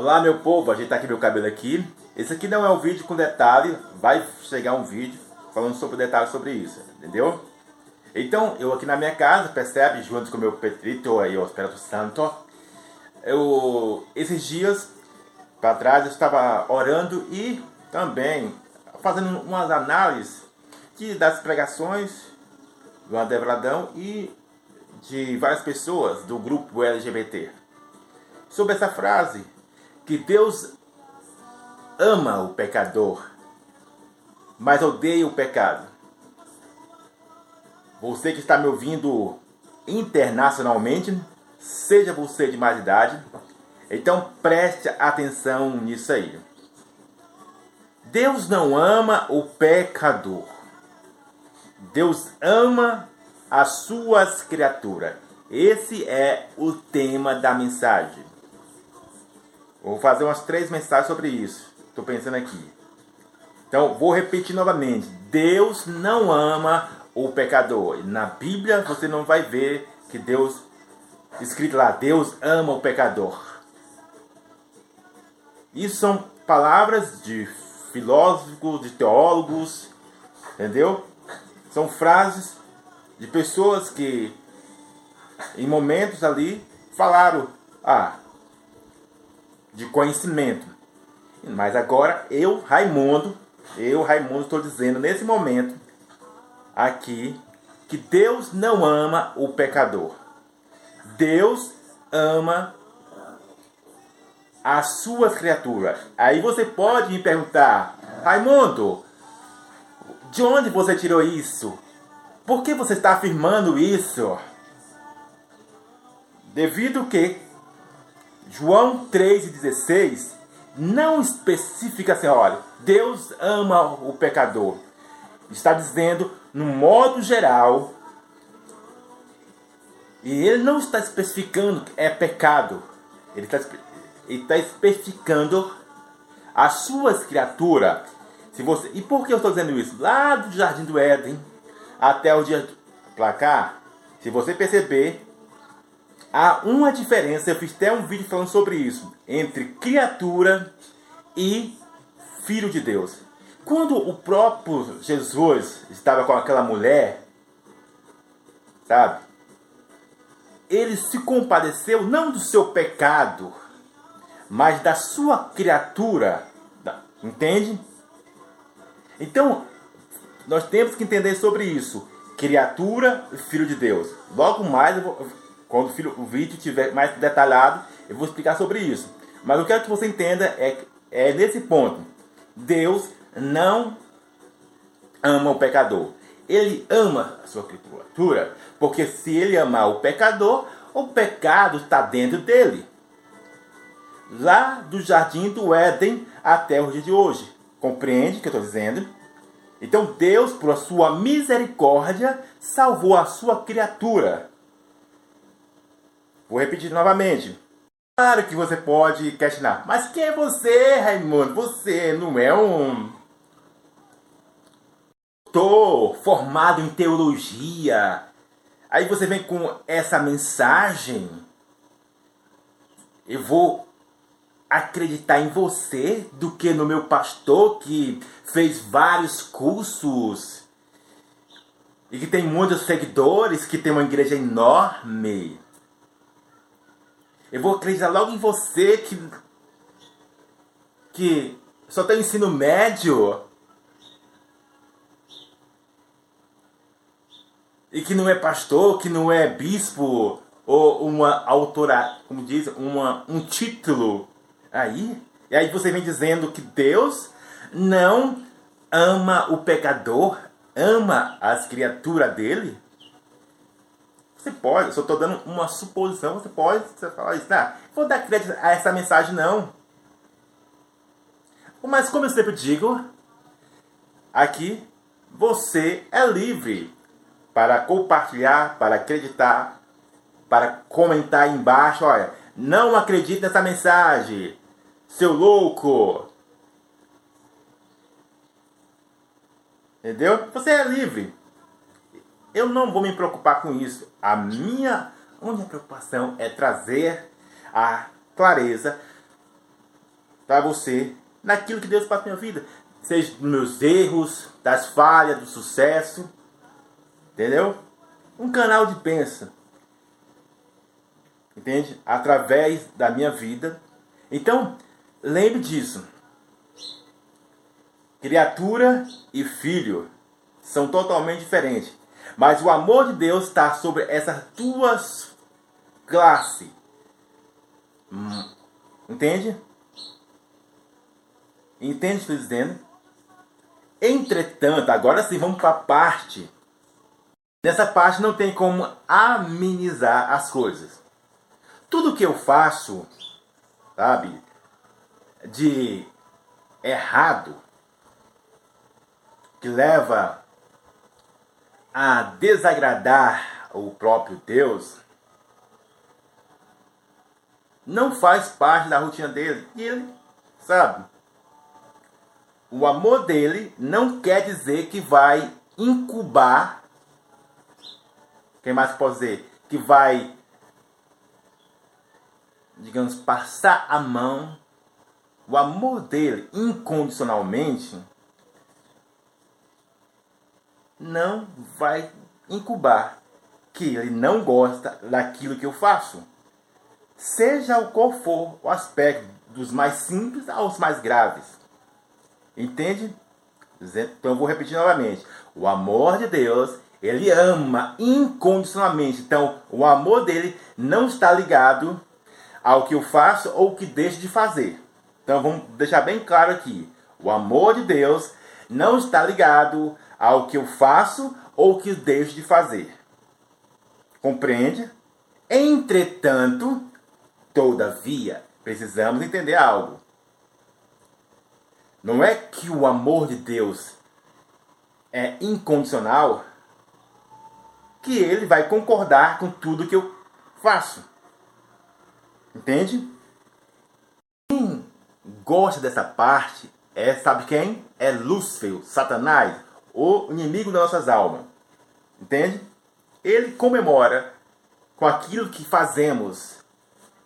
Olá meu povo, ajeitar aqui meu cabelo aqui. Esse aqui não é um vídeo com detalhe, vai chegar um vídeo falando sobre detalhes sobre isso, entendeu? Então, eu aqui na minha casa, percebe, junto com meu Petrito e o Espírito Santo, eu, esses dias para trás eu estava orando e também fazendo umas análises de, das pregações do André Bradão e de várias pessoas do grupo LGBT sobre essa frase que Deus ama o pecador, mas odeia o pecado. Você que está me ouvindo internacionalmente, seja você de mais idade, então preste atenção nisso aí. Deus não ama o pecador. Deus ama as suas criaturas. Esse é o tema da mensagem. Vou fazer umas três mensagens sobre isso. Estou pensando aqui. Então, vou repetir novamente. Deus não ama o pecador. Na Bíblia você não vai ver que Deus, escrito lá, Deus ama o pecador. Isso são palavras de filósofos, de teólogos, entendeu? São frases de pessoas que, em momentos ali, falaram: Ah, de conhecimento. Mas agora eu, Raimundo, eu, Raimundo, estou dizendo nesse momento aqui que Deus não ama o pecador. Deus ama as suas criaturas. Aí você pode me perguntar, Raimundo, de onde você tirou isso? Por que você está afirmando isso? Devido que João 3,16 não especifica assim, olha, Deus ama o pecador. Está dizendo, no modo geral, e ele não está especificando que é pecado. Ele está, ele está especificando as suas criaturas. Se você, e por que eu estou dizendo isso? Lá do Jardim do Éden até o dia placar, se você perceber, Há uma diferença, eu fiz até um vídeo falando sobre isso, entre criatura e filho de Deus. Quando o próprio Jesus estava com aquela mulher, sabe? Ele se compadeceu não do seu pecado, mas da sua criatura. Entende? Então, nós temos que entender sobre isso. Criatura e filho de Deus. Logo mais eu vou quando o, filho, o vídeo estiver mais detalhado, eu vou explicar sobre isso. Mas eu quero que você entenda é, é nesse ponto. Deus não ama o pecador. Ele ama a sua criatura, porque se ele amar o pecador, o pecado está dentro dele. Lá do jardim do Éden até o dia de hoje. Compreende o que eu estou dizendo? Então Deus, por sua misericórdia, salvou a sua criatura. Vou repetir novamente. Claro que você pode questionar. Mas quem é você, Raimundo? Você não é um Tô formado em teologia. Aí você vem com essa mensagem. Eu vou acreditar em você do que no meu pastor que fez vários cursos e que tem muitos seguidores, que tem uma igreja enorme. Eu vou acreditar logo em você que. que só tem ensino médio. E que não é pastor, que não é bispo, ou uma autora, como diz, uma, um título. Aí, e aí você vem dizendo que Deus não ama o pecador, ama as criaturas dele? Você pode, eu estou dando uma suposição, você pode falar isso. Não, vou dar crédito a essa mensagem, não. Mas como eu sempre digo, aqui você é livre para compartilhar, para acreditar, para comentar embaixo. Olha, não acredite nessa mensagem, seu louco. Entendeu? Você é livre. Eu não vou me preocupar com isso. A minha única preocupação é trazer a clareza para você naquilo que Deus faz na minha vida. Seja dos meus erros, das falhas, do sucesso. Entendeu? Um canal de pensa. Entende? Através da minha vida. Então, lembre disso. Criatura e filho são totalmente diferentes. Mas o amor de Deus está sobre essas duas classes. Hum. Entende? Entende o que estou dizendo? Entretanto, agora sim vamos para a parte. Nessa parte não tem como amenizar as coisas. Tudo que eu faço, sabe, de errado, que leva a desagradar o próprio Deus, não faz parte da rotina dele. E ele sabe. O amor dele não quer dizer que vai incubar. Quem mais pode dizer? Que vai, digamos, passar a mão. O amor dele incondicionalmente não vai incubar que ele não gosta daquilo que eu faço. Seja o qual for o aspecto, dos mais simples aos mais graves. Entende? Então vou repetir novamente. O amor de Deus, ele ama incondicionalmente. Então, o amor dele não está ligado ao que eu faço ou que deixo de fazer. Então vamos deixar bem claro aqui. O amor de Deus não está ligado ao que eu faço ou que deixo de fazer. Compreende? Entretanto, todavia, precisamos entender algo. Não é que o amor de Deus é incondicional que ele vai concordar com tudo que eu faço. Entende? Quem gosta dessa parte é, sabe quem? É Lúcifer, Satanás, o inimigo das nossas almas. Entende? Ele comemora com aquilo que fazemos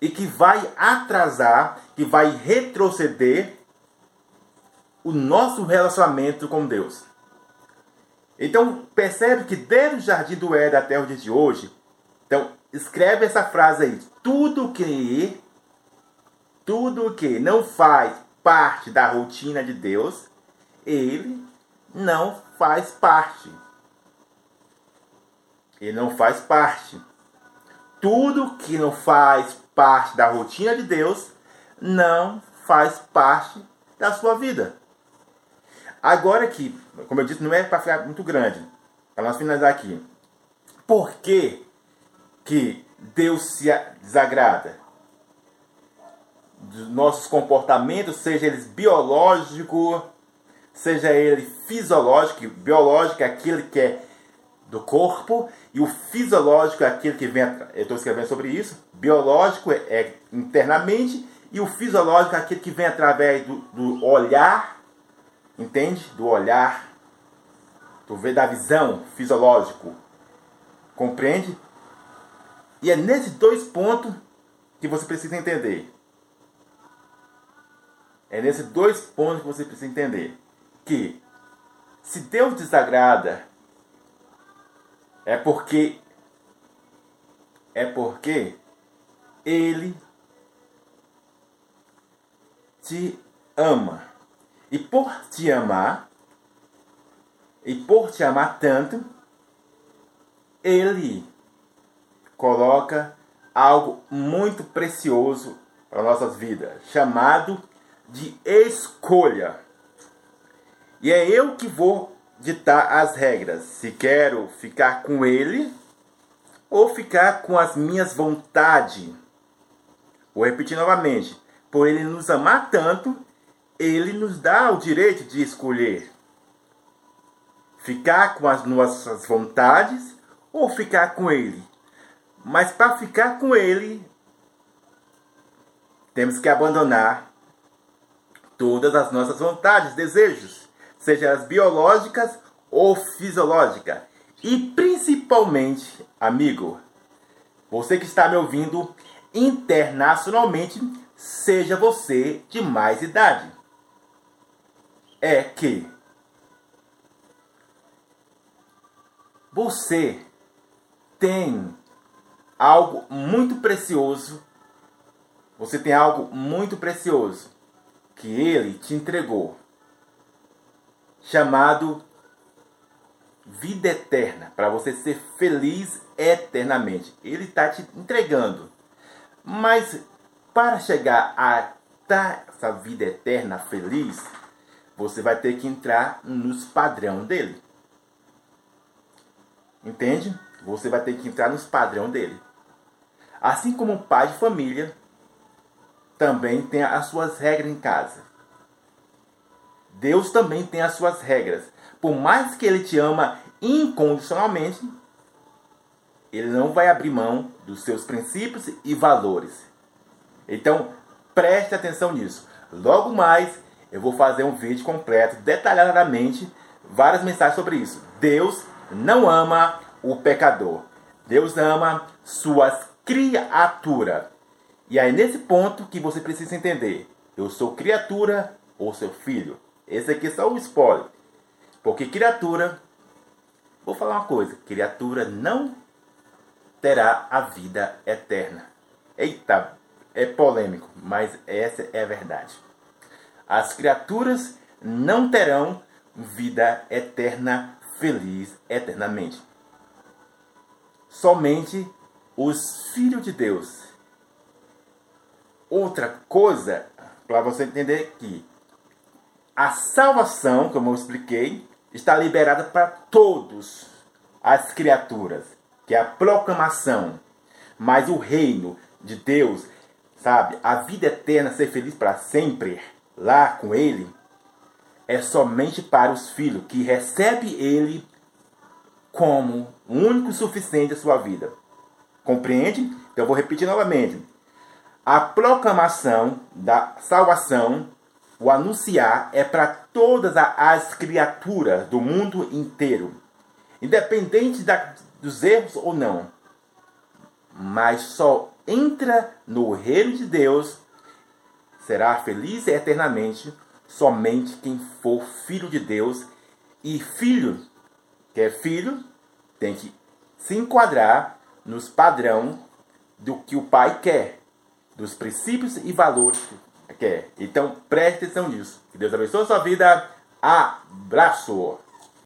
e que vai atrasar, que vai retroceder o nosso relacionamento com Deus. Então, percebe que desde o jardim do Éden até o dia de hoje, então escreve essa frase aí: tudo que tudo que não faz parte da rotina de Deus, ele não faz parte. Ele não faz parte. Tudo que não faz parte da rotina de Deus não faz parte da sua vida. Agora aqui, como eu disse, não é para ficar muito grande. Para nós finalizar aqui. Por que, que Deus se desagrada? Dos nossos comportamentos, seja eles biológicos, seja ele fisiológico, biológico é aquele que é do corpo, e o fisiológico é aquele que vem. Eu estou escrevendo sobre isso. Biológico é, é, internamente, e o fisiológico é aquele que vem através do, do olhar, entende? Do olhar, do ver da visão fisiológico. Compreende? E é nesses dois pontos que você precisa entender. É nesses dois pontos que você precisa entender que se Deus desagrada é porque é porque ele te ama. E por te amar, e por te amar tanto, ele coloca algo muito precioso para nossas vidas, chamado de escolha. E é eu que vou ditar as regras. Se quero ficar com ele ou ficar com as minhas vontades. Vou repetir novamente. Por ele nos amar tanto, ele nos dá o direito de escolher. Ficar com as nossas vontades ou ficar com ele. Mas para ficar com ele, temos que abandonar todas as nossas vontades, desejos seja as biológicas ou fisiológicas. E principalmente, amigo, você que está me ouvindo internacionalmente, seja você de mais idade. É que você tem algo muito precioso. Você tem algo muito precioso que ele te entregou, chamado vida eterna, para você ser feliz eternamente. Ele está te entregando. Mas para chegar a essa vida eterna feliz, você vai ter que entrar nos padrão dele. Entende? Você vai ter que entrar nos padrão dele. Assim como um pai de família também tem as suas regras em casa. Deus também tem as suas regras. Por mais que ele te ama incondicionalmente, ele não vai abrir mão dos seus princípios e valores. Então, preste atenção nisso. Logo mais, eu vou fazer um vídeo completo, detalhadamente, várias mensagens sobre isso. Deus não ama o pecador. Deus ama suas criaturas. E aí nesse ponto que você precisa entender. Eu sou criatura ou seu filho. Esse aqui é só o spoiler. Porque criatura, vou falar uma coisa, criatura não terá a vida eterna. Eita, é polêmico, mas essa é a verdade. As criaturas não terão vida eterna, feliz eternamente. Somente os filhos de Deus. Outra coisa, para você entender que a salvação, como eu expliquei, está liberada para todos as criaturas, que é a proclamação. Mas o reino de Deus, sabe, a vida eterna, ser feliz para sempre, lá com Ele, é somente para os filhos que recebe Ele como o único suficiente da sua vida. Compreende? Então eu vou repetir novamente. A proclamação da salvação, o anunciar, é para todas as criaturas do mundo inteiro, independente da, dos erros ou não. Mas só entra no reino de Deus, será feliz eternamente somente quem for filho de Deus. E filho, que é filho, tem que se enquadrar nos padrão do que o pai quer, dos princípios e valores quer. Então preste atenção nisso. Que Deus abençoe a sua vida. Abraço!